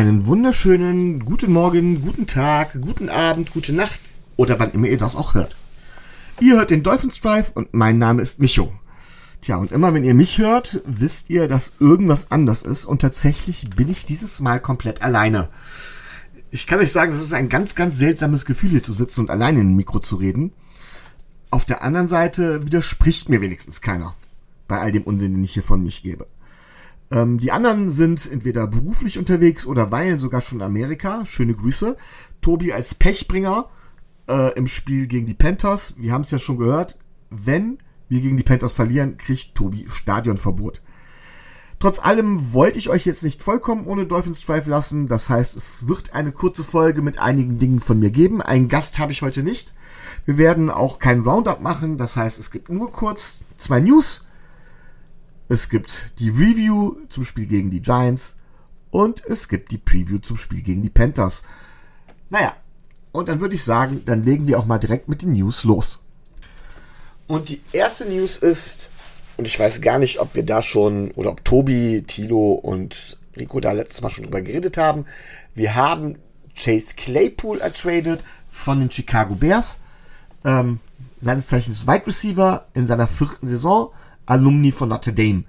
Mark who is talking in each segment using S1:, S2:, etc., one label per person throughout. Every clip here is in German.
S1: Einen wunderschönen guten Morgen, guten Tag, guten Abend, gute Nacht oder wann immer ihr das auch hört. Ihr hört den Dolphins Drive und mein Name ist Micho. Tja, und immer wenn ihr mich hört, wisst ihr, dass irgendwas anders ist und tatsächlich bin ich dieses Mal komplett alleine. Ich kann euch sagen, es ist ein ganz, ganz seltsames Gefühl, hier zu sitzen und alleine in ein Mikro zu reden. Auf der anderen Seite widerspricht mir wenigstens keiner bei all dem Unsinn, den ich hier von mich gebe. Ähm, die anderen sind entweder beruflich unterwegs oder weilen sogar schon in Amerika. Schöne Grüße. Tobi als Pechbringer äh, im Spiel gegen die Panthers. Wir haben es ja schon gehört. Wenn wir gegen die Panthers verlieren, kriegt Tobi Stadionverbot. Trotz allem wollte ich euch jetzt nicht vollkommen ohne Dolphins Drive lassen. Das heißt, es wird eine kurze Folge mit einigen Dingen von mir geben. Einen Gast habe ich heute nicht. Wir werden auch kein Roundup machen. Das heißt, es gibt nur kurz zwei News. Es gibt die Review zum Spiel gegen die Giants und es gibt die Preview zum Spiel gegen die Panthers. Naja, und dann würde ich sagen, dann legen wir auch mal direkt mit den News los. Und die erste News ist, und ich weiß gar nicht, ob wir da schon, oder ob Tobi, Tilo und Rico da letztes Mal schon drüber geredet haben. Wir haben Chase Claypool ertradet von den Chicago Bears. Ähm, seines Zeichens Wide Receiver in seiner vierten Saison, Alumni von Notre Dame.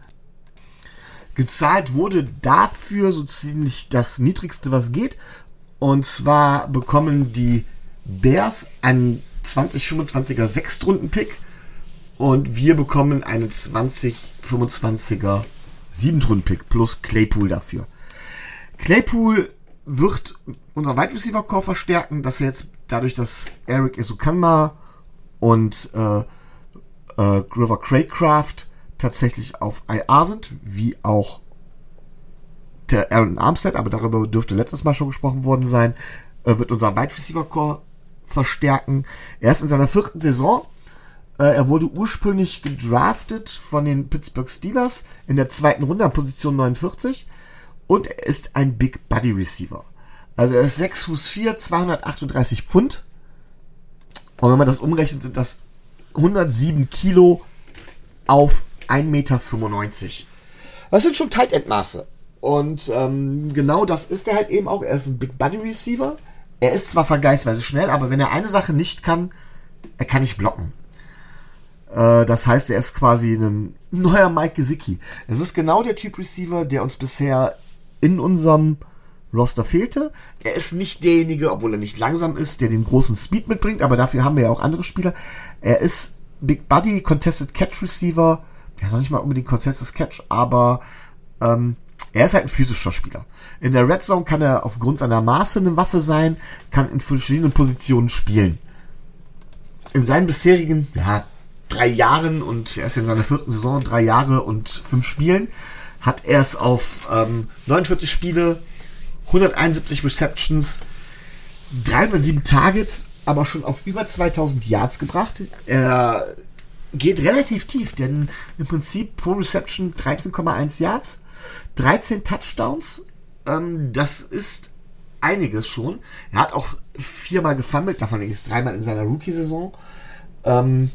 S1: Gezahlt wurde dafür so ziemlich das niedrigste, was geht. Und zwar bekommen die Bears einen 2025er Sechstrunden-Pick und wir bekommen einen 2025er Siebentrunden-Pick plus Claypool dafür. Claypool wird unser Wide Receiver Core verstärken, dass er jetzt dadurch, dass Eric Isukanma und äh, äh, Grover Craycraft tatsächlich auf IR sind, wie auch der Aaron Armstead, aber darüber dürfte letztes Mal schon gesprochen worden sein, äh, wird unser Wide Receiver Core verstärken. Er ist in seiner vierten Saison. Äh, er wurde ursprünglich gedraftet von den Pittsburgh Steelers in der zweiten Runde an Position 49 und er ist ein Big Body Receiver. Also er ist 6 Fuß 4, 238 Pfund. Und wenn man das umrechnet, sind das 107 Kilo auf 1,95 Meter. Das sind schon Tight End Maße. Und ähm, genau das ist er halt eben auch. Er ist ein Big Body Receiver. Er ist zwar vergleichsweise schnell, aber wenn er eine Sache nicht kann, er kann nicht blocken. Äh, das heißt, er ist quasi ein neuer Mike Gesicki. Es ist genau der Typ Receiver, der uns bisher in unserem Roster fehlte. Er ist nicht derjenige, obwohl er nicht langsam ist, der den großen Speed mitbringt, aber dafür haben wir ja auch andere Spieler. Er ist Big Buddy, Contested Catch Receiver. Ja, noch nicht mal unbedingt Contested Catch, aber ähm, er ist halt ein physischer Spieler. In der Red Zone kann er aufgrund seiner Maße eine Waffe sein, kann in verschiedenen Positionen spielen. In seinen bisherigen, ja, drei Jahren und er ist in seiner vierten Saison, drei Jahre und fünf Spielen, hat er es auf ähm, 49 Spiele, 171 Receptions, 307 Targets, aber schon auf über 2000 Yards gebracht. Er geht relativ tief, denn im Prinzip pro Reception 13,1 Yards, 13 Touchdowns. Ähm, das ist einiges schon. Er hat auch viermal gefummelt, davon ist dreimal in seiner Rookie-Saison. Ähm,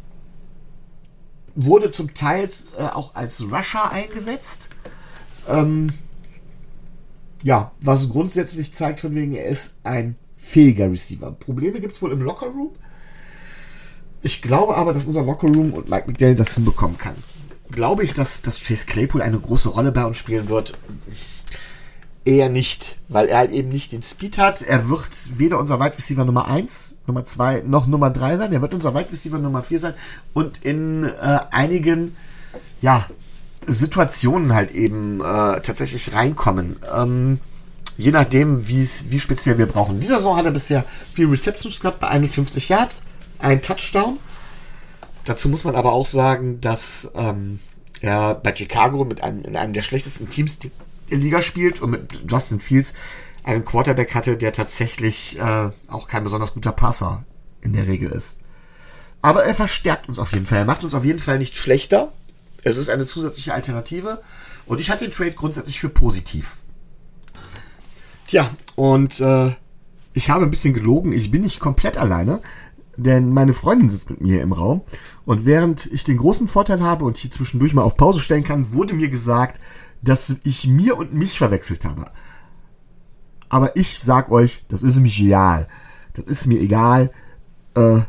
S1: wurde zum Teil äh, auch als Rusher eingesetzt. Ähm, ja, was grundsätzlich zeigt von wegen, er ist ein fähiger Receiver. Probleme gibt es wohl im Lockerroom. Ich glaube aber, dass unser Lockerroom und Mike McDaniel das hinbekommen kann. Glaube ich, dass, dass Chase Claypool eine große Rolle bei uns spielen wird? Eher nicht, weil er halt eben nicht den Speed hat. Er wird weder unser Wide Receiver Nummer 1, Nummer 2 noch Nummer 3 sein. Er wird unser Wide Receiver Nummer 4 sein und in äh, einigen ja, Situationen halt eben äh, tatsächlich reinkommen. Ähm, je nachdem, wie speziell wir brauchen. In dieser Saison hat er bisher vier Receptions gehabt bei 51 Yards, ein Touchdown. Dazu muss man aber auch sagen, dass ähm, er bei Chicago mit einem, in einem der schlechtesten Teams der Liga spielt und mit Justin Fields einen Quarterback hatte, der tatsächlich äh, auch kein besonders guter Passer in der Regel ist. Aber er verstärkt uns auf jeden Fall. Er macht uns auf jeden Fall nicht schlechter. Es ist eine zusätzliche Alternative. Und ich hatte den Trade grundsätzlich für positiv. Tja, und äh, ich habe ein bisschen gelogen. Ich bin nicht komplett alleine, denn meine Freundin sitzt mit mir im Raum. Und während ich den großen Vorteil habe und hier zwischendurch mal auf Pause stellen kann, wurde mir gesagt, dass ich mir und mich verwechselt habe. Aber ich sag euch, das ist mir egal. Das ist mir egal. Äh,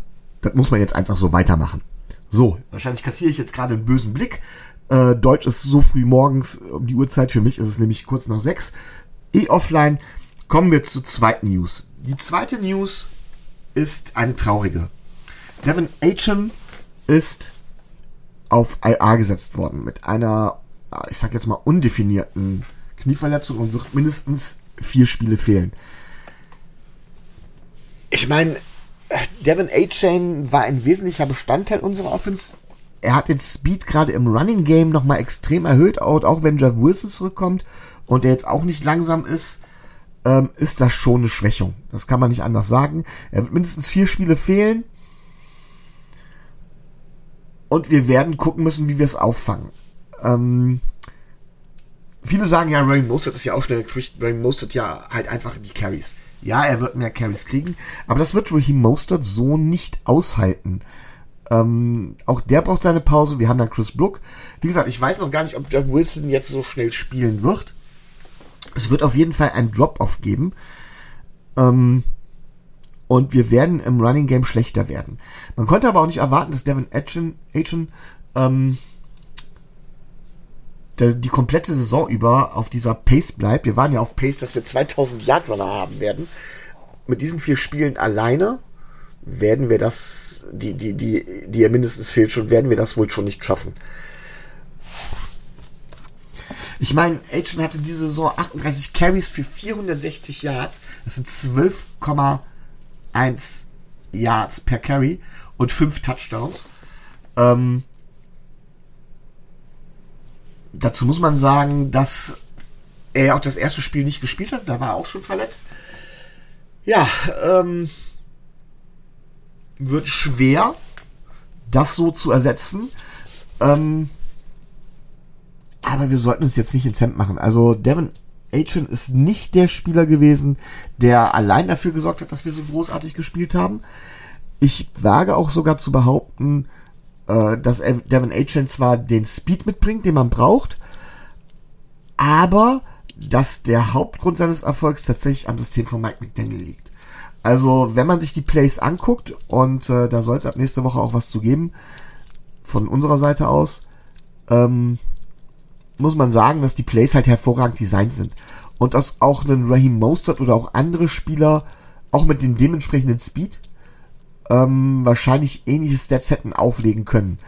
S1: das muss man jetzt einfach so weitermachen. So, wahrscheinlich kassiere ich jetzt gerade einen bösen Blick. Äh, Deutsch ist so früh morgens um die Uhrzeit. Für mich ist es nämlich kurz nach sechs. E-Offline. Kommen wir zur zweiten News. Die zweite News ist eine traurige. Devin Achem ist auf IA gesetzt worden mit einer, ich sag jetzt mal, undefinierten Knieverletzung und wird mindestens vier Spiele fehlen. Ich meine, Devin A-Chain war ein wesentlicher Bestandteil unserer Offense. Er hat den Speed gerade im Running Game nochmal extrem erhöht, auch wenn Jeff Wilson zurückkommt und der jetzt auch nicht langsam ist, ähm, ist das schon eine Schwächung. Das kann man nicht anders sagen. Er wird mindestens vier Spiele fehlen. Und wir werden gucken müssen, wie wir es auffangen. Ähm, viele sagen ja, Rain Mostert ist ja auch schnell, Rain Mostert ja halt einfach die Carries. Ja, er wird mehr Carries kriegen, aber das wird Raheem Mostert so nicht aushalten. Ähm, auch der braucht seine Pause. Wir haben dann Chris Brook. Wie gesagt, ich weiß noch gar nicht, ob Jeff Wilson jetzt so schnell spielen wird. Es wird auf jeden Fall ein Drop-Off geben. Ähm, und wir werden im Running Game schlechter werden. Man konnte aber auch nicht erwarten, dass Devin Atchen, Atchen ähm, die komplette Saison über auf dieser Pace bleibt. Wir waren ja auf Pace, dass wir 2000 Yard Runner haben werden. Mit diesen vier Spielen alleine werden wir das, die, die, die, die ja mindestens fehlt schon, werden wir das wohl schon nicht schaffen. Ich meine, Agent hatte diese Saison 38 Carries für 460 Yards. Das sind 12,1 Yards per Carry und 5 Touchdowns. Ähm, dazu muss man sagen, dass er auch das erste Spiel nicht gespielt hat. Da war er auch schon verletzt. Ja, ähm, wird schwer, das so zu ersetzen. Ähm, aber wir sollten uns jetzt nicht ins Hemd machen. Also Devin Aitchen ist nicht der Spieler gewesen, der allein dafür gesorgt hat, dass wir so großartig gespielt haben. Ich wage auch sogar zu behaupten, äh, dass Devin Aitchen zwar den Speed mitbringt, den man braucht, aber dass der Hauptgrund seines Erfolgs tatsächlich am System von Mike McDaniel liegt. Also, wenn man sich die Plays anguckt, und äh, da soll es ab nächste Woche auch was zu geben, von unserer Seite aus, ähm, muss man sagen, dass die Plays halt hervorragend designt sind. Und dass auch ein Raheem Mostert oder auch andere Spieler, auch mit dem dementsprechenden Speed, ähm, wahrscheinlich ähnliche Stats hätten auflegen können.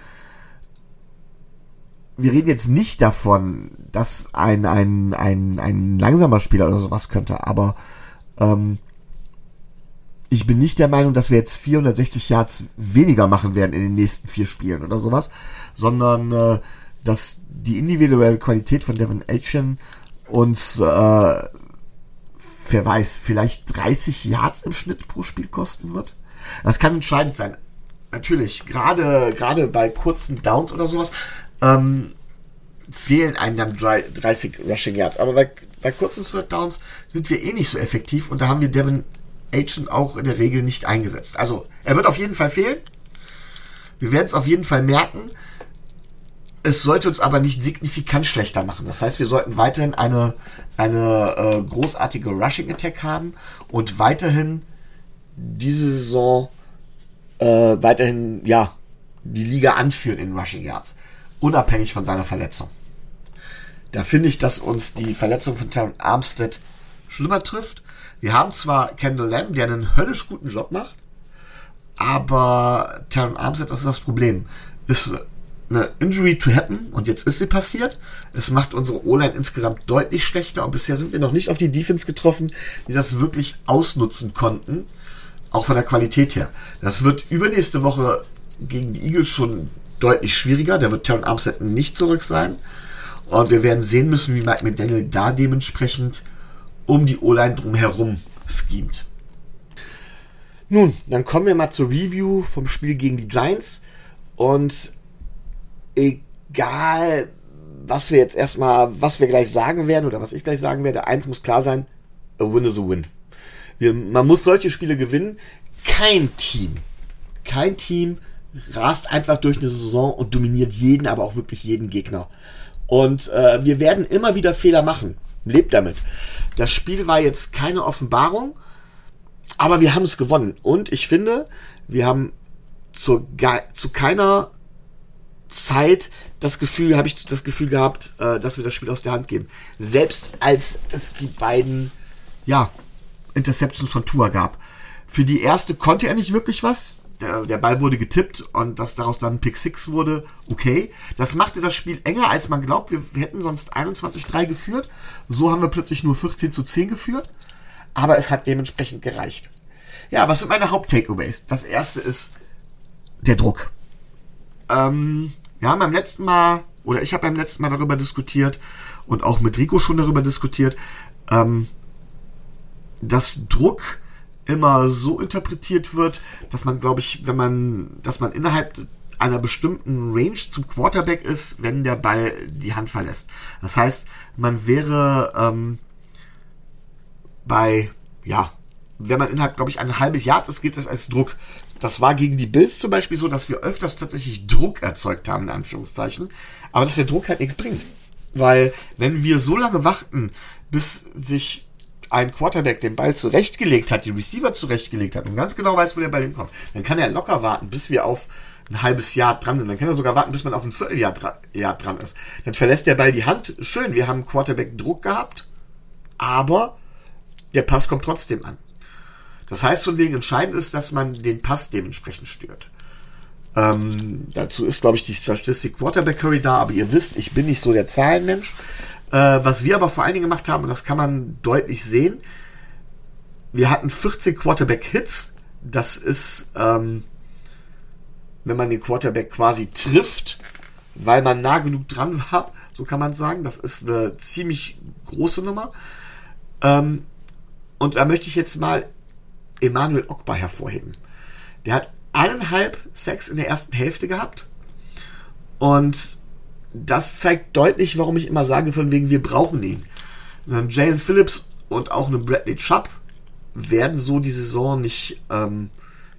S1: Wir reden jetzt nicht davon, dass ein, ein, ein, ein langsamer Spieler oder sowas könnte, aber ähm, ich bin nicht der Meinung, dass wir jetzt 460 Yards weniger machen werden in den nächsten vier Spielen oder sowas, sondern äh, dass die individuelle Qualität von Devin Aitchen uns, äh, wer weiß, vielleicht 30 Yards im Schnitt pro Spiel kosten wird. Das kann entscheidend sein. Natürlich, gerade gerade bei kurzen Downs oder sowas ähm, fehlen einem dann 30 Rushing Yards. Aber bei, bei kurzen Third Downs sind wir eh nicht so effektiv und da haben wir Devin Agent auch in der Regel nicht eingesetzt. Also er wird auf jeden Fall fehlen. Wir werden es auf jeden Fall merken. Es sollte uns aber nicht signifikant schlechter machen. Das heißt, wir sollten weiterhin eine, eine äh, großartige Rushing Attack haben und weiterhin diese Saison äh, weiterhin ja die Liga anführen in Rushing Yards, unabhängig von seiner Verletzung. Da finde ich, dass uns die Verletzung von Terran Armstead schlimmer trifft. Wir haben zwar Kendall Lamb, der einen höllisch guten Job macht, aber Terran Armstead, das ist das Problem, ist eine Injury to happen und jetzt ist sie passiert. Es macht unsere O-Line insgesamt deutlich schlechter und bisher sind wir noch nicht auf die Defense getroffen, die das wirklich ausnutzen konnten, auch von der Qualität her. Das wird übernächste Woche gegen die Eagles schon deutlich schwieriger. Da wird Terran Armstead nicht zurück sein. Und wir werden sehen müssen, wie Mike McDaniel da dementsprechend um die O-Line drumherum schemt. Nun, dann kommen wir mal zur Review vom Spiel gegen die Giants. Und egal, was wir jetzt erstmal, was wir gleich sagen werden oder was ich gleich sagen werde, eins muss klar sein, a win is a win. Wir, man muss solche Spiele gewinnen. Kein Team, kein Team rast einfach durch eine Saison und dominiert jeden, aber auch wirklich jeden Gegner. Und äh, wir werden immer wieder Fehler machen. Lebt damit. Das Spiel war jetzt keine Offenbarung, aber wir haben es gewonnen. Und ich finde, wir haben zur, zu keiner Zeit das Gefühl, habe ich das Gefühl gehabt, äh, dass wir das Spiel aus der Hand geben. Selbst als es die beiden, ja, Interceptions von Tua gab. Für die erste konnte er nicht wirklich was. Der, der Ball wurde getippt und dass daraus dann Pick 6 wurde, okay. Das machte das Spiel enger, als man glaubt. Wir, wir hätten sonst 21-3 geführt. So haben wir plötzlich nur 14 zu 10 geführt. Aber es hat dementsprechend gereicht. Ja, was sind meine Haupt-Takeaways? Das erste ist der Druck. Ähm, wir haben beim letzten Mal, oder ich habe beim letzten Mal darüber diskutiert und auch mit Rico schon darüber diskutiert, ähm, dass Druck immer so interpretiert wird, dass man, glaube ich, wenn man, dass man innerhalb einer bestimmten Range zum Quarterback ist, wenn der Ball die Hand verlässt. Das heißt, man wäre ähm, bei, ja, wenn man innerhalb, glaube ich, ein halbes Jahr ist, gilt das als Druck. Das war gegen die Bills zum Beispiel so, dass wir öfters tatsächlich Druck erzeugt haben, in Anführungszeichen. Aber dass der Druck halt nichts bringt. Weil, wenn wir so lange warten, bis sich ein Quarterback den Ball zurechtgelegt hat, die Receiver zurechtgelegt hat und ganz genau weiß, wo der Ball hinkommt, dann kann er locker warten, bis wir auf ein halbes Jahr dran sind. Dann kann er sogar warten, bis man auf ein Vierteljahr dra dran ist. Dann verlässt der Ball die Hand. Schön, wir haben Quarterback Druck gehabt, aber der Pass kommt trotzdem an. Das heißt, von wegen entscheidend ist, dass man den Pass dementsprechend stört. Ähm, dazu ist, glaube ich, die Statistik Quarterback Curry da, aber ihr wisst, ich bin nicht so der Zahlenmensch. Äh, was wir aber vor allen Dingen gemacht haben, und das kann man deutlich sehen, wir hatten 14 Quarterback-Hits. Das ist, ähm, wenn man den Quarterback quasi trifft, weil man nah genug dran war, so kann man sagen. Das ist eine ziemlich große Nummer. Ähm, und da möchte ich jetzt mal Emanuel Ogba hervorheben. Der hat eineinhalb Sex in der ersten Hälfte gehabt. Und das zeigt deutlich, warum ich immer sage, von wegen, wir brauchen ihn. Jalen Phillips und auch einen Bradley Chubb werden so die Saison nicht ähm,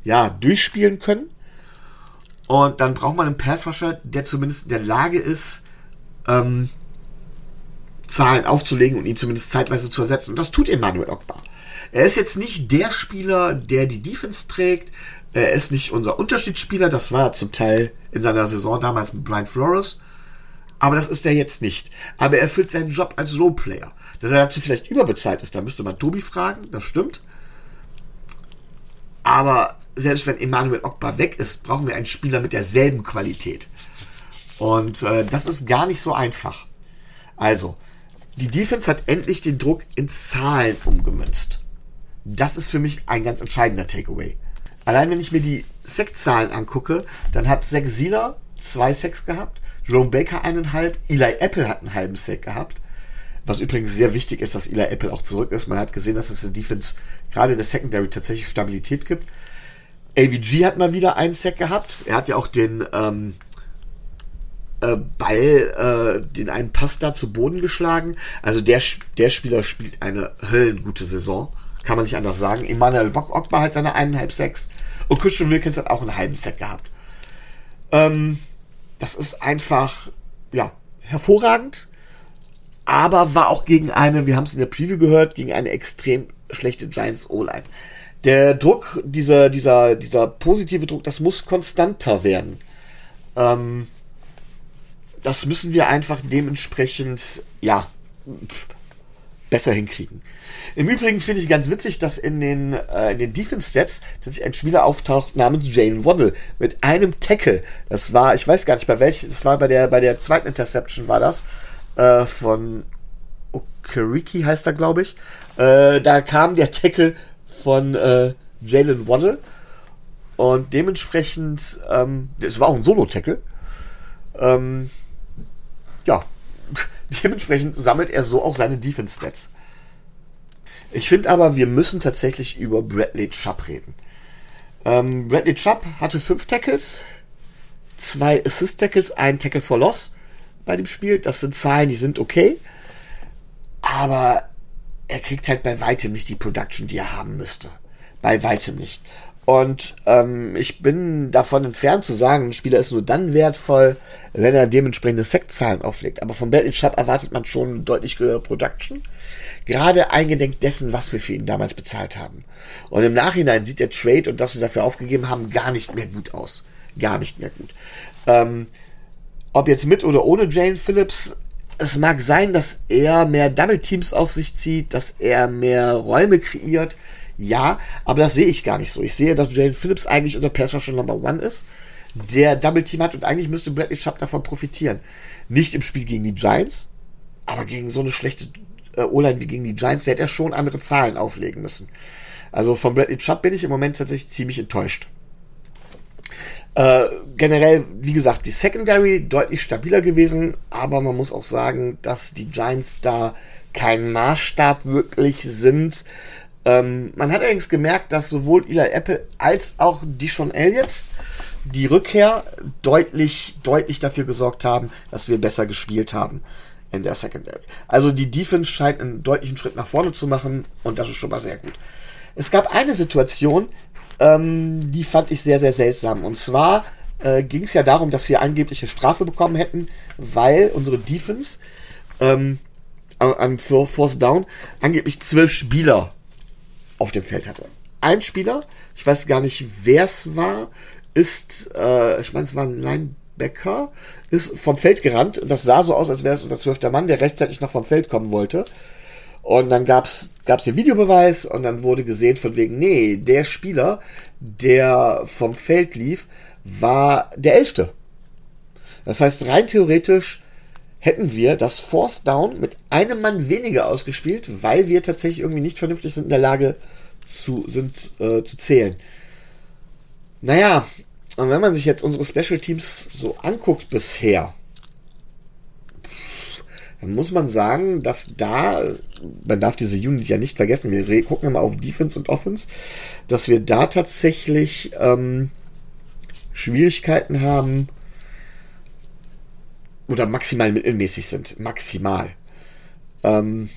S1: ja, durchspielen können. Und dann braucht man einen Passwasher, der zumindest in der Lage ist, ähm, Zahlen aufzulegen und ihn zumindest zeitweise zu ersetzen. Und das tut Emanuel Ogba. Er ist jetzt nicht der Spieler, der die Defense trägt. Er ist nicht unser Unterschiedsspieler. Das war er zum Teil in seiner Saison damals mit Brian Flores. Aber das ist er jetzt nicht. Aber er erfüllt seinen Job als Roleplayer. Dass er dazu vielleicht überbezahlt ist, da müsste man Tobi fragen. Das stimmt. Aber selbst wenn Emmanuel Ogba weg ist, brauchen wir einen Spieler mit derselben Qualität. Und äh, das ist gar nicht so einfach. Also, die Defense hat endlich den Druck in Zahlen umgemünzt. Das ist für mich ein ganz entscheidender Takeaway. Allein wenn ich mir die Sack-Zahlen angucke, dann hat Zack Sieler zwei Sacks gehabt, Jerome Baker eineinhalb, Eli Apple hat einen halben Sack gehabt. Was übrigens sehr wichtig ist, dass Eli Apple auch zurück ist. Man hat gesehen, dass es in Defense gerade in der Secondary tatsächlich Stabilität gibt. AVG hat mal wieder einen Sack gehabt. Er hat ja auch den ähm, äh, Ball, äh, den einen Pass da zu Boden geschlagen. Also der, der Spieler spielt eine höllengute Saison. Kann man nicht anders sagen. Emmanuel Ogba hat seine eineinhalb Sacks. Und Christian Wilkins hat auch einen halben Sack gehabt. Ähm, das ist einfach, ja, hervorragend. Aber war auch gegen eine, wir haben es in der Preview gehört, gegen eine extrem schlechte Giants O-Line. Der Druck, dieser, dieser, dieser positive Druck, das muss konstanter werden. Ähm, das müssen wir einfach dementsprechend, ja, besser hinkriegen. Im Übrigen finde ich ganz witzig, dass in den, äh, in den Defense-Stats sich ein Spieler auftaucht namens Jane Waddle mit einem Tackle. Das war, ich weiß gar nicht bei welchem, das war bei der, bei der zweiten Interception war das, äh, von Okeriki heißt er, glaube ich. Äh, da kam der Tackle von äh, Jalen Waddle und dementsprechend, ähm, das war auch ein Solo-Tackle. Ähm, dementsprechend sammelt er so auch seine Defense-Stats. Ich finde aber, wir müssen tatsächlich über Bradley Chubb reden. Ähm, Bradley Chubb hatte fünf Tackles, zwei Assist-Tackles, ein Tackle for Loss bei dem Spiel. Das sind Zahlen, die sind okay. Aber er kriegt halt bei weitem nicht die Production, die er haben müsste. Bei weitem nicht. Und ähm, ich bin davon entfernt zu sagen, ein Spieler ist nur dann wertvoll, wenn er dementsprechende Sektzahlen auflegt. Aber von Bradley Chubb erwartet man schon deutlich höhere Production. Gerade eingedenk dessen, was wir für ihn damals bezahlt haben. Und im Nachhinein sieht der Trade und das wir dafür aufgegeben haben, gar nicht mehr gut aus. Gar nicht mehr gut. Ähm, ob jetzt mit oder ohne Jane Phillips, es mag sein, dass er mehr Double Teams auf sich zieht, dass er mehr Räume kreiert. Ja, aber das sehe ich gar nicht so. Ich sehe, dass Jane Phillips eigentlich unser Pass Rusher Number One ist, der Double Team hat und eigentlich müsste Bradley Chubb davon profitieren. Nicht im Spiel gegen die Giants, aber gegen so eine schlechte äh, O-Line wie gegen die Giants, der hätte er schon andere Zahlen auflegen müssen. Also von Bradley Chubb bin ich im Moment tatsächlich ziemlich enttäuscht. Äh, generell, wie gesagt, die Secondary deutlich stabiler gewesen, aber man muss auch sagen, dass die Giants da kein Maßstab wirklich sind. Ähm, man hat allerdings gemerkt, dass sowohl Eli Apple als auch Dishon Elliott die Rückkehr deutlich, deutlich dafür gesorgt haben, dass wir besser gespielt haben in der Secondary. Also die Defense scheint einen deutlichen Schritt nach vorne zu machen und das ist schon mal sehr gut. Es gab eine Situation, ähm, die fand ich sehr, sehr seltsam. Und zwar äh, ging es ja darum, dass wir angebliche Strafe bekommen hätten, weil unsere Defense ähm, an Force Down angeblich zwölf Spieler auf dem Feld hatte. Ein Spieler, ich weiß gar nicht, wer es war, ist, äh, ich meine, es war ein Linebacker, ist vom Feld gerannt und das sah so aus, als wäre es unser zwölfter Mann, der rechtzeitig noch vom Feld kommen wollte. Und dann gab's gab's den Videobeweis und dann wurde gesehen von wegen, nee, der Spieler, der vom Feld lief, war der Elfte. Das heißt, rein theoretisch hätten wir das Force Down mit einem Mann weniger ausgespielt, weil wir tatsächlich irgendwie nicht vernünftig sind in der Lage zu, sind, äh, zu zählen. Naja, und wenn man sich jetzt unsere Special Teams so anguckt bisher, dann muss man sagen, dass da, man darf diese Unit ja nicht vergessen, wir gucken immer auf Defense und Offense, dass wir da tatsächlich ähm, Schwierigkeiten haben oder maximal mittelmäßig sind. Maximal. Ähm,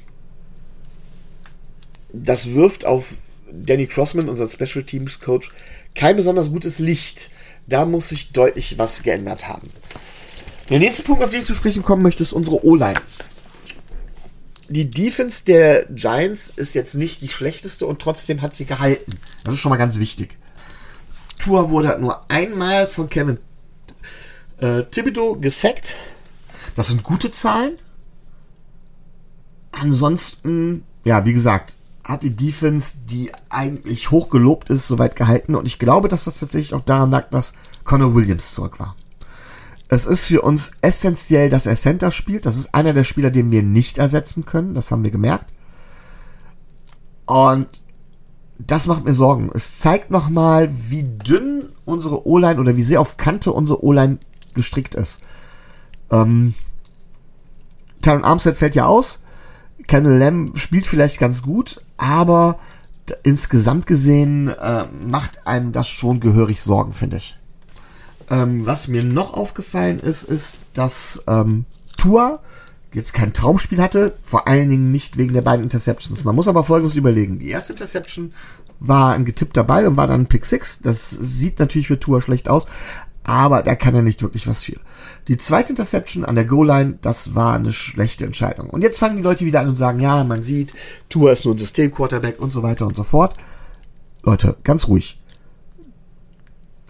S1: das wirft auf Danny Crossman, unser Special Teams Coach, kein besonders gutes Licht. Da muss sich deutlich was geändert haben. Der nächste Punkt, auf den ich zu sprechen kommen möchte, ist unsere O-Line. Die Defense der Giants ist jetzt nicht die schlechteste und trotzdem hat sie gehalten. Das ist schon mal ganz wichtig. Tour wurde nur einmal von Kevin äh, Thibodeau gesackt. Das sind gute Zahlen. Ansonsten, ja, wie gesagt, hat die Defense, die eigentlich hoch gelobt ist, soweit gehalten. Und ich glaube, dass das tatsächlich auch daran lag, dass Connor Williams zurück war. Es ist für uns essentiell, dass er Center spielt. Das ist einer der Spieler, den wir nicht ersetzen können. Das haben wir gemerkt. Und das macht mir Sorgen. Es zeigt nochmal, wie dünn unsere O-Line oder wie sehr auf Kante unsere O-Line gestrickt ist. Ähm, Tyron Armstead fällt ja aus. Kendall Lamb spielt vielleicht ganz gut, aber insgesamt gesehen äh, macht einem das schon gehörig Sorgen, finde ich. Ähm, was mir noch aufgefallen ist, ist, dass ähm, Tua jetzt kein Traumspiel hatte, vor allen Dingen nicht wegen der beiden Interceptions. Man muss aber folgendes überlegen. Die erste Interception war ein getippter Ball und war dann ein Pick 6. Das sieht natürlich für Tua schlecht aus, aber da kann er nicht wirklich was für. Die zweite Interception an der Goal-Line, das war eine schlechte Entscheidung. Und jetzt fangen die Leute wieder an und sagen, ja, man sieht, Tua ist nur ein System-Quarterback und so weiter und so fort. Leute, ganz ruhig.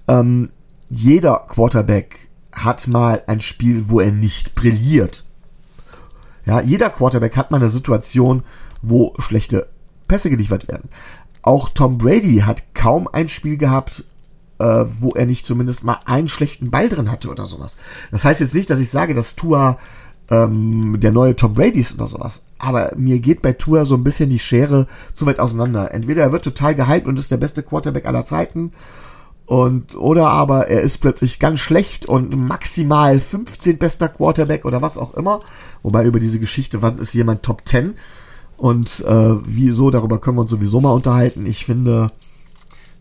S1: Ähm, jeder Quarterback hat mal ein Spiel, wo er nicht brilliert. Ja, jeder Quarterback hat mal eine Situation, wo schlechte Pässe geliefert werden. Auch Tom Brady hat kaum ein Spiel gehabt, äh, wo er nicht zumindest mal einen schlechten Ball drin hatte oder sowas. Das heißt jetzt nicht, dass ich sage, dass Tua ähm, der neue Tom Brady ist oder sowas. Aber mir geht bei Tua so ein bisschen die Schere zu weit auseinander. Entweder er wird total gehypt und ist der beste Quarterback aller Zeiten und, oder aber er ist plötzlich ganz schlecht und maximal 15 bester Quarterback oder was auch immer. Wobei über diese Geschichte, wann ist jemand Top 10? Und äh, wieso, darüber können wir uns sowieso mal unterhalten. Ich finde,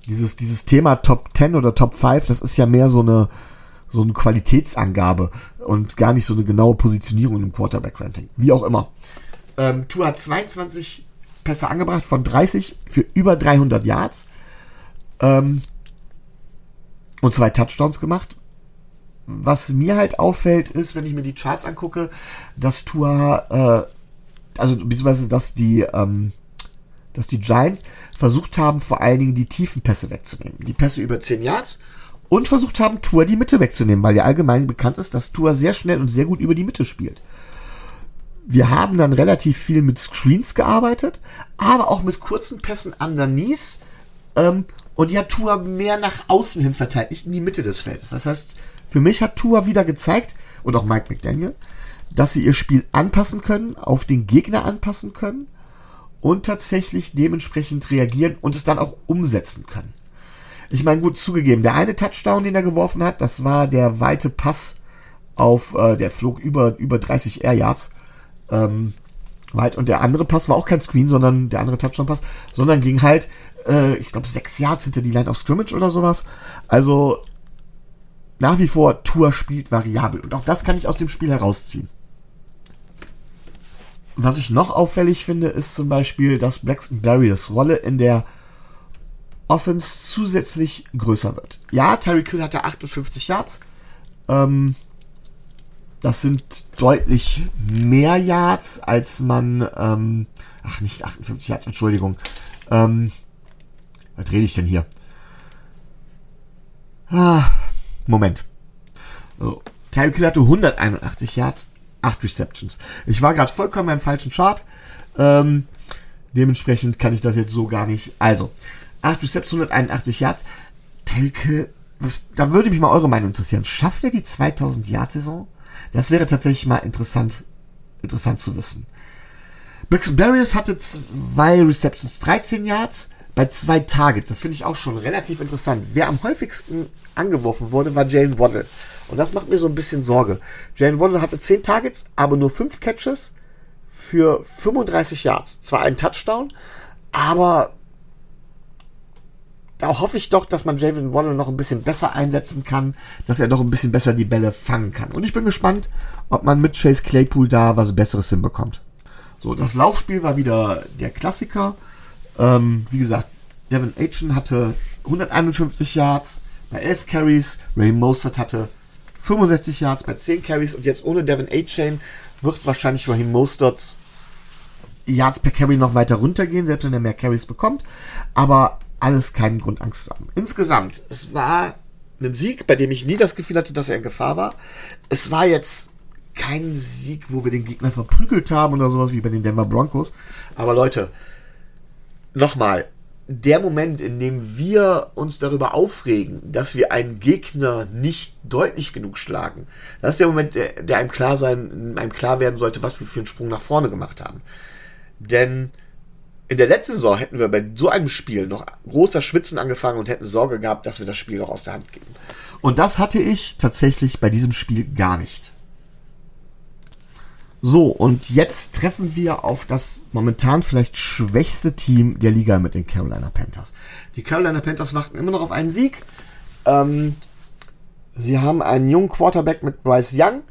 S1: dieses, dieses Thema Top 10 oder Top 5, das ist ja mehr so eine, so eine Qualitätsangabe und gar nicht so eine genaue Positionierung im Quarterback-Ranking. Wie auch immer. Ähm, Tour hat 22 Pässe angebracht von 30 für über 300 Yards. Ähm, und zwei Touchdowns gemacht. Was mir halt auffällt, ist, wenn ich mir die Charts angucke, dass Tua, äh, also beziehungsweise dass die, ähm, dass die Giants versucht haben, vor allen Dingen die tiefen Pässe wegzunehmen. Die Pässe über 10 Yards und versucht haben, Tua die Mitte wegzunehmen, weil ja allgemein bekannt ist, dass Tua sehr schnell und sehr gut über die Mitte spielt. Wir haben dann relativ viel mit Screens gearbeitet, aber auch mit kurzen Pässen underneath. Ähm, und die hat Tua mehr nach außen hin verteilt, nicht in die Mitte des Feldes. Das heißt, für mich hat Tua wieder gezeigt, und auch Mike McDaniel, dass sie ihr Spiel anpassen können, auf den Gegner anpassen können und tatsächlich dementsprechend reagieren und es dann auch umsetzen können. Ich meine, gut zugegeben, der eine Touchdown, den er geworfen hat, das war der weite Pass auf, äh, der flog über, über 30 Air Yards ähm, weit. Und der andere Pass war auch kein Screen, sondern der andere Touchdown-Pass, sondern ging halt, äh, ich glaube, sechs Yards hinter die Line of Scrimmage oder sowas. Also nach wie vor, Tour spielt variabel. Und auch das kann ich aus dem Spiel herausziehen. Was ich noch auffällig finde, ist zum Beispiel, dass Braxton Barriers Rolle in der Offense zusätzlich größer wird. Ja, Terry Kill hatte 58 Yards. Ähm, das sind deutlich mehr Yards, als man, ähm, ach nicht 58 Yards, Entschuldigung. Ähm, was rede ich denn hier? Ah, Moment. So, Tyreek Hill hatte 181 Yards, 8 Receptions. Ich war gerade vollkommen beim falschen Chart. Ähm, dementsprechend kann ich das jetzt so gar nicht. Also, 8 Receptions, 181 Yards. Hill, da würde mich mal eure Meinung interessieren. Schafft er die 2000 Yard Saison? Das wäre tatsächlich mal interessant, interessant zu wissen. Braxton Barriers hatte zwei Receptions, 13 Yards bei zwei Targets. Das finde ich auch schon relativ interessant. Wer am häufigsten angeworfen wurde, war Jalen Waddle. Und das macht mir so ein bisschen Sorge. Jalen Waddle hatte 10 Targets, aber nur 5 Catches für 35 Yards. Zwar ein Touchdown, aber da hoffe ich doch, dass man Javon Waddle noch ein bisschen besser einsetzen kann, dass er noch ein bisschen besser die Bälle fangen kann. Und ich bin gespannt, ob man mit Chase Claypool da was Besseres hinbekommt. So, das Laufspiel war wieder der Klassiker. Ähm, wie gesagt, Devin Aitchen hatte 151 Yards bei 11 Carries. Ray Mostert hatte 65 Yards bei 10 Carries. Und jetzt ohne Devin Aitchen wird wahrscheinlich Raheem Mosterts Yards per Carry noch weiter runtergehen, selbst wenn er mehr Carries bekommt. Aber alles keinen Grund, Angst zu haben. Insgesamt, es war ein Sieg, bei dem ich nie das Gefühl hatte, dass er in Gefahr war. Es war jetzt kein Sieg, wo wir den Gegner verprügelt haben oder sowas wie bei den Denver Broncos. Aber Leute, nochmal, der Moment, in dem wir uns darüber aufregen, dass wir einen Gegner nicht deutlich genug schlagen, das ist der Moment, der, einem klar sein, einem klar werden sollte, was wir für einen Sprung nach vorne gemacht haben. Denn in der letzten Saison hätten wir bei so einem Spiel noch großer Schwitzen angefangen und hätten Sorge gehabt, dass wir das Spiel noch aus der Hand geben. Und das hatte ich tatsächlich bei diesem Spiel gar nicht. So, und jetzt treffen wir auf das momentan vielleicht schwächste Team der Liga mit den Carolina Panthers. Die Carolina Panthers warten immer noch auf einen Sieg. Ähm, sie haben einen jungen Quarterback mit Bryce Young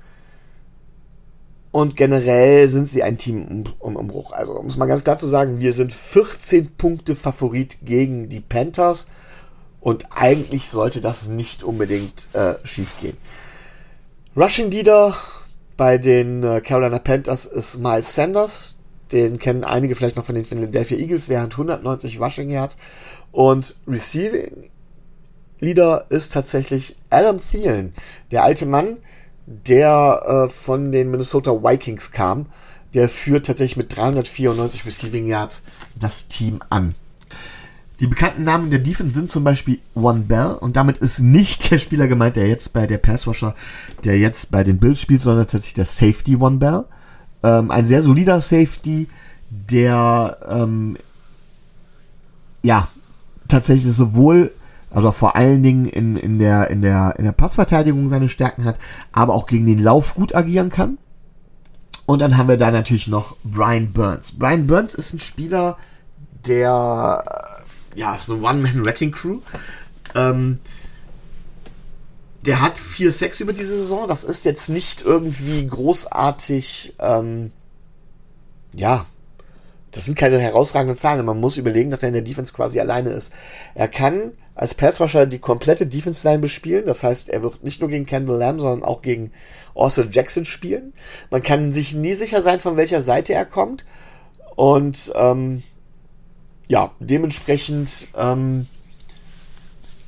S1: und generell sind sie ein Team um, um Umbruch. Also, um es mal ganz klar zu sagen, wir sind 14 Punkte Favorit gegen die Panthers. Und eigentlich sollte das nicht unbedingt äh, schief gehen. Rushing Leader bei den äh, Carolina Panthers ist Miles Sanders. Den kennen einige vielleicht noch von den Philadelphia Eagles. Der hat 190 Rushing Yards. Und Receiving Leader ist tatsächlich Adam Thielen. Der alte Mann, der äh, von den Minnesota Vikings kam. Der führt tatsächlich mit 394 Receiving Yards das Team an. Die bekannten Namen der Defense sind zum Beispiel One Bell und damit ist nicht der Spieler gemeint, der jetzt bei der Passwasher, der jetzt bei den Bills spielt, sondern tatsächlich der Safety One Bell. Ähm, ein sehr solider Safety, der ähm, ja tatsächlich sowohl also vor allen Dingen in, in, der, in, der, in der Passverteidigung seine Stärken hat, aber auch gegen den Lauf gut agieren kann. Und dann haben wir da natürlich noch Brian Burns. Brian Burns ist ein Spieler, der, ja, ist eine One-Man-Wrecking-Crew. Ähm, der hat 4-6 über diese Saison. Das ist jetzt nicht irgendwie großartig, ähm, ja, das sind keine herausragenden Zahlen. Man muss überlegen, dass er in der Defense quasi alleine ist. Er kann als Passrusher die komplette Defense Line bespielen. Das heißt, er wird nicht nur gegen Kendall Lamb, sondern auch gegen Austin Jackson spielen. Man kann sich nie sicher sein, von welcher Seite er kommt. Und ähm, ja, dementsprechend ähm,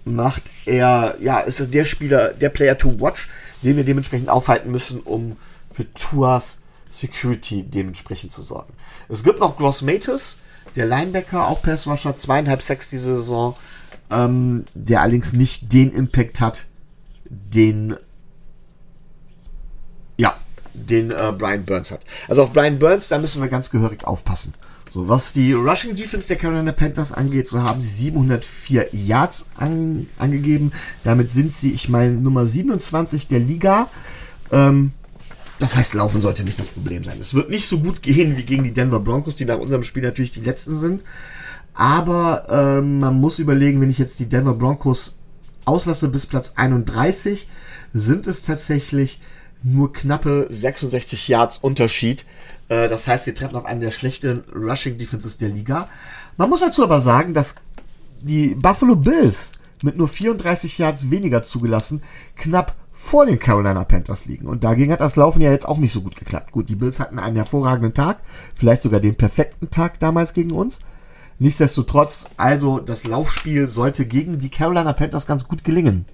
S1: macht er, ja, ist es der Spieler, der Player to watch, den wir dementsprechend aufhalten müssen, um für Tuas Security dementsprechend zu sorgen. Es gibt noch Gross Matis, der Linebacker, auch Pass Rusher, zweieinhalb Sacks diese Saison, ähm, der allerdings nicht den Impact hat, den ja, den äh, Brian Burns hat. Also auf Brian Burns, da müssen wir ganz gehörig aufpassen. So, was die Rushing Defense der Carolina Panthers angeht, so haben sie 704 Yards an, angegeben. Damit sind sie, ich meine, Nummer 27 der Liga. Ähm, das heißt, Laufen sollte nicht das Problem sein. Es wird nicht so gut gehen wie gegen die Denver Broncos, die nach unserem Spiel natürlich die letzten sind. Aber ähm, man muss überlegen, wenn ich jetzt die Denver Broncos auslasse bis Platz 31, sind es tatsächlich nur knappe 66 Yards Unterschied. Äh, das heißt, wir treffen auf einen der schlechten Rushing Defenses der Liga. Man muss dazu aber sagen, dass die Buffalo Bills mit nur 34 Yards weniger zugelassen knapp vor den Carolina Panthers liegen. Und dagegen hat das Laufen ja jetzt auch nicht so gut geklappt. Gut, die Bills hatten einen hervorragenden Tag, vielleicht sogar den perfekten Tag damals gegen uns. Nichtsdestotrotz, also das Laufspiel sollte gegen die Carolina Panthers ganz gut gelingen.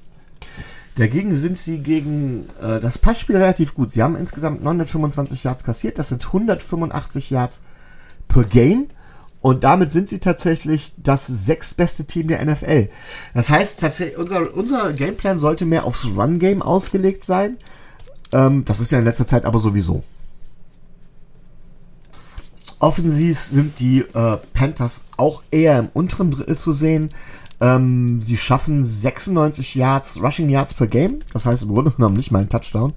S1: Dagegen sind sie gegen äh, das Passspiel relativ gut. Sie haben insgesamt 925 Yards kassiert. Das sind 185 Yards per Game. Und damit sind sie tatsächlich das sechstbeste Team der NFL. Das heißt, tatsächlich, unser, unser Gameplan sollte mehr aufs Run-Game ausgelegt sein. Ähm, das ist ja in letzter Zeit aber sowieso. Offensiv sind die äh, Panthers auch eher im unteren Drittel zu sehen. Ähm, sie schaffen 96 Yards, Rushing Yards per Game. Das heißt im Grunde genommen nicht mal ein Touchdown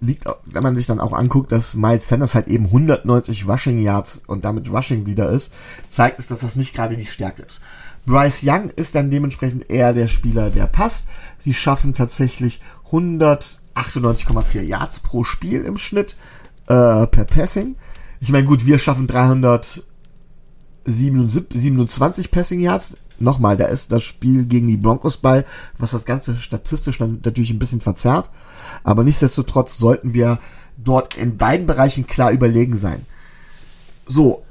S1: liegt, wenn man sich dann auch anguckt, dass Miles Sanders halt eben 190 Rushing Yards und damit Rushing Leader ist, zeigt es, dass das nicht gerade die Stärke ist. Bryce Young ist dann dementsprechend eher der Spieler, der passt. Sie schaffen tatsächlich 198,4 Yards pro Spiel im Schnitt äh, per Passing. Ich meine, gut, wir schaffen 327 Passing Yards. Nochmal, da ist das Spiel gegen die Broncos bei, was das Ganze statistisch dann natürlich ein bisschen verzerrt. Aber nichtsdestotrotz sollten wir dort in beiden Bereichen klar überlegen sein. So,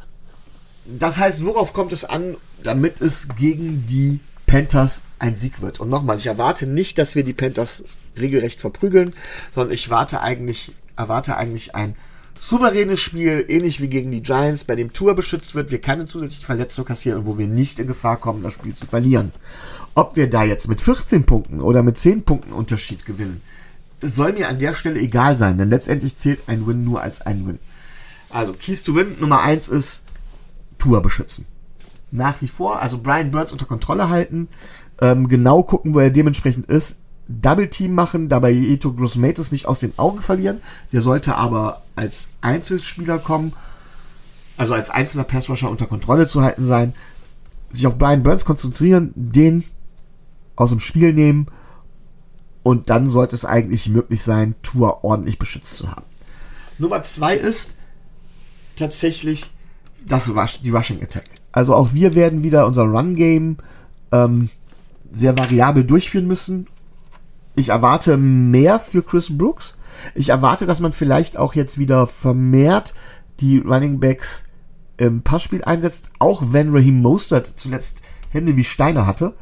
S1: das heißt, worauf kommt es an, damit es gegen die Panthers ein Sieg wird? Und nochmal, ich erwarte nicht, dass wir die Panthers regelrecht verprügeln, sondern ich warte eigentlich, erwarte eigentlich ein souveränes Spiel, ähnlich wie gegen die Giants, bei dem Tour beschützt wird, wir keine zusätzliche Verletzung kassieren und wo wir nicht in Gefahr kommen, das Spiel zu verlieren. Ob wir da jetzt mit 14 Punkten oder mit 10 Punkten Unterschied gewinnen, soll mir an der Stelle egal sein, denn letztendlich zählt ein Win nur als ein Win. Also, Keys to Win Nummer 1 ist Tour beschützen. Nach wie vor, also Brian Burns unter Kontrolle halten, ähm, genau gucken, wo er dementsprechend ist, Double Team machen, dabei Eto Grossmatis nicht aus den Augen verlieren. Der sollte aber als Einzelspieler kommen, also als einzelner Passrusher unter Kontrolle zu halten sein, sich auf Brian Burns konzentrieren, den aus dem Spiel nehmen und dann sollte es eigentlich möglich sein, Tour ordentlich beschützt zu haben. Nummer zwei ist tatsächlich das Rush, die Rushing Attack. Also auch wir werden wieder unser Run Game ähm, sehr variabel durchführen müssen. Ich erwarte mehr für Chris Brooks. Ich erwarte, dass man vielleicht auch jetzt wieder vermehrt die Running Backs im Passspiel einsetzt, auch wenn Raheem Mostert zuletzt Hände wie Steine hatte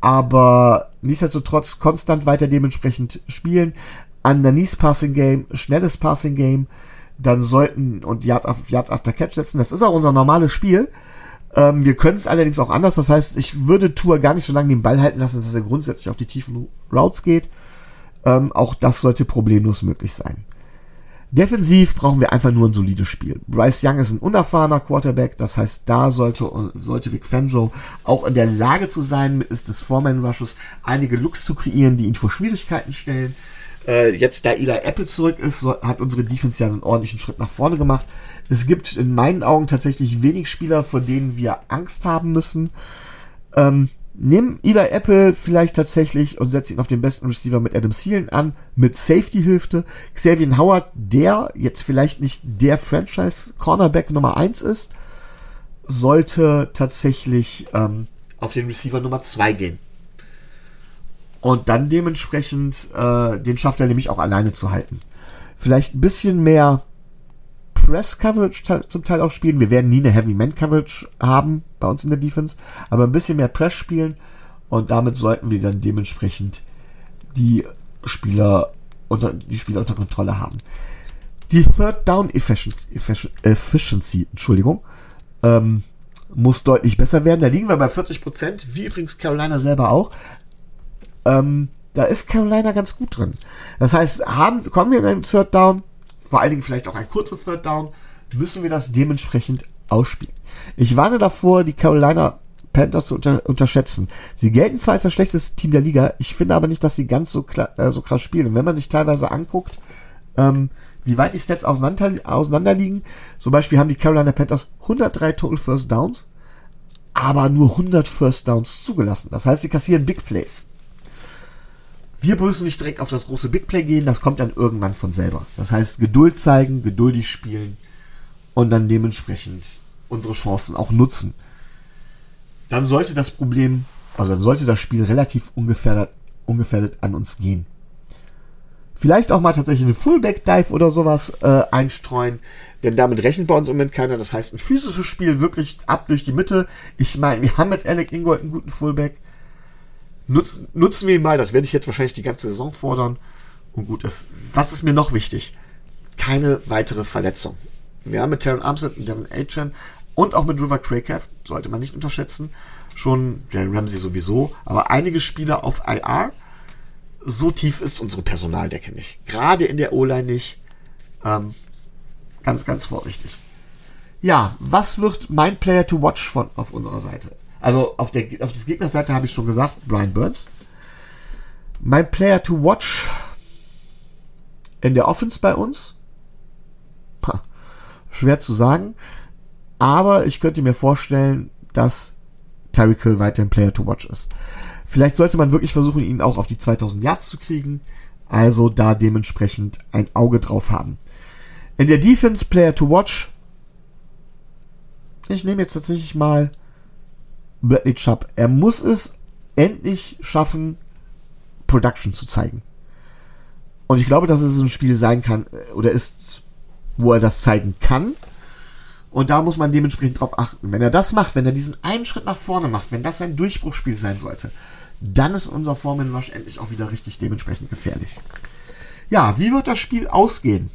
S1: aber nichtsdestotrotz konstant weiter dementsprechend spielen. Underneath Passing Game, schnelles Passing Game, dann sollten und Yards, Yards after Catch setzen. Das ist auch unser normales Spiel. Ähm, wir können es allerdings auch anders. Das heißt, ich würde Tour gar nicht so lange den Ball halten lassen, dass er grundsätzlich auf die tiefen Routes geht. Ähm, auch das sollte problemlos möglich sein. Defensiv brauchen wir einfach nur ein solides Spiel. Bryce Young ist ein unerfahrener Quarterback, das heißt, da sollte, sollte Vic Fangio auch in der Lage zu sein, mittels des Foreman Rushes einige Looks zu kreieren, die ihn vor Schwierigkeiten stellen. Äh, jetzt, da Eli Apple zurück ist, so, hat unsere Defense ja einen ordentlichen Schritt nach vorne gemacht. Es gibt in meinen Augen tatsächlich wenig Spieler, vor denen wir Angst haben müssen. Ähm, Nimm Eli Apple vielleicht tatsächlich und setz ihn auf den besten Receiver mit Adam Thielen an, mit Safety-Hilfe. Xavier Howard, der jetzt vielleicht nicht der Franchise-Cornerback Nummer 1 ist, sollte tatsächlich ähm, auf den Receiver Nummer 2 gehen. Und dann dementsprechend, äh, den schafft er nämlich auch alleine zu halten. Vielleicht ein bisschen mehr Press Coverage zum Teil auch spielen. Wir werden nie eine Heavy Man Coverage haben bei uns in der Defense, aber ein bisschen mehr Press spielen und damit sollten wir dann dementsprechend die Spieler unter, die Spieler unter Kontrolle haben. Die Third Down Efficiency, Efficiency Entschuldigung, ähm, muss deutlich besser werden. Da liegen wir bei 40 Prozent, wie übrigens Carolina selber auch. Ähm, da ist Carolina ganz gut drin. Das heißt, haben, kommen wir in einen Third Down, vor allen Dingen vielleicht auch ein kurzer Third Down, müssen wir das dementsprechend ausspielen. Ich warne davor, die Carolina Panthers zu unter, unterschätzen. Sie gelten zwar als das schlechteste Team der Liga, ich finde aber nicht, dass sie ganz so, äh, so krass spielen. Und wenn man sich teilweise anguckt, ähm, wie weit die Stats auseinander, auseinander liegen, zum Beispiel haben die Carolina Panthers 103 Total First Downs, aber nur 100 First Downs zugelassen. Das heißt, sie kassieren Big Plays. Wir müssen nicht direkt auf das große Big Play gehen, das kommt dann irgendwann von selber. Das heißt, Geduld zeigen, geduldig spielen und dann dementsprechend unsere Chancen auch nutzen. Dann sollte das Problem, also dann sollte das Spiel relativ ungefährdet, ungefährdet an uns gehen. Vielleicht auch mal tatsächlich eine Fullback-Dive oder sowas äh, einstreuen, denn damit rechnet bei uns im Moment keiner. Das heißt, ein physisches Spiel wirklich ab durch die Mitte. Ich meine, wir haben mit Alec Ingold einen guten Fullback. Nutz, nutzen wir ihn mal, das werde ich jetzt wahrscheinlich die ganze Saison fordern. Und gut, das, was ist mir noch wichtig? Keine weitere Verletzung. Wir haben mit Taron Armstead und Devin Achen und auch mit River Craycraft, sollte man nicht unterschätzen, schon Jalen Ramsey sowieso, aber einige Spieler auf IR so tief ist unsere Personaldecke nicht. Gerade in der O-Line nicht. Ähm, ganz, ganz vorsichtig. Ja, was wird mein Player to watch von auf unserer Seite? Also auf der auf der Gegnerseite habe ich schon gesagt, Brian Burns. Mein Player to watch in der Offense bei uns. Ha, schwer zu sagen. Aber ich könnte mir vorstellen, dass Tyreek Hill weiterhin Player to watch ist. Vielleicht sollte man wirklich versuchen, ihn auch auf die 2000 Yards zu kriegen. Also da dementsprechend ein Auge drauf haben. In der Defense Player to Watch. Ich nehme jetzt tatsächlich mal Bradley Chubb. Er muss es endlich schaffen, Production zu zeigen. Und ich glaube, dass es ein Spiel sein kann, äh, oder ist, wo er das zeigen kann. Und da muss man dementsprechend drauf achten. Wenn er das macht, wenn er diesen einen Schritt nach vorne macht, wenn das ein Durchbruchsspiel sein sollte, dann ist unser Foreman Rush endlich auch wieder richtig dementsprechend gefährlich. Ja, wie wird das Spiel ausgehen?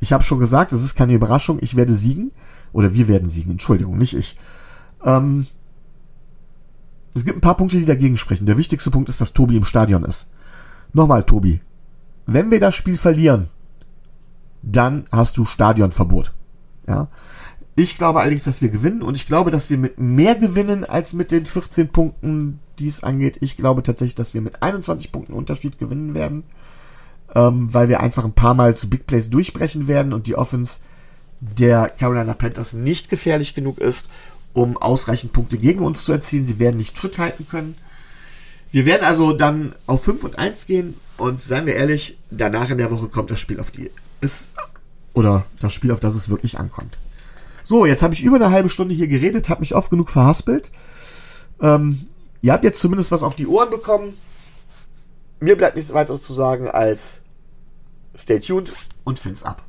S1: Ich habe schon gesagt, es ist keine Überraschung, ich werde siegen. Oder wir werden siegen, Entschuldigung, nicht ich. Ähm, es gibt ein paar Punkte, die dagegen sprechen. Der wichtigste Punkt ist, dass Tobi im Stadion ist. Nochmal, Tobi. Wenn wir das Spiel verlieren, dann hast du Stadionverbot. Ja. Ich glaube allerdings, dass wir gewinnen und ich glaube, dass wir mit mehr gewinnen als mit den 14 Punkten, die es angeht. Ich glaube tatsächlich, dass wir mit 21 Punkten Unterschied gewinnen werden, ähm, weil wir einfach ein paar Mal zu Big Plays durchbrechen werden und die Offense der Carolina Panthers nicht gefährlich genug ist, um ausreichend Punkte gegen uns zu erzielen. Sie werden nicht Schritt halten können. Wir werden also dann auf 5 und 1 gehen und seien wir ehrlich, danach in der Woche kommt das Spiel auf die ist oder das Spiel, auf das es wirklich ankommt. So, jetzt habe ich über eine halbe Stunde hier geredet, habe mich oft genug verhaspelt. Ähm, ihr habt jetzt zumindest was auf die Ohren bekommen. Mir bleibt nichts weiteres zu sagen als stay tuned und fins ab.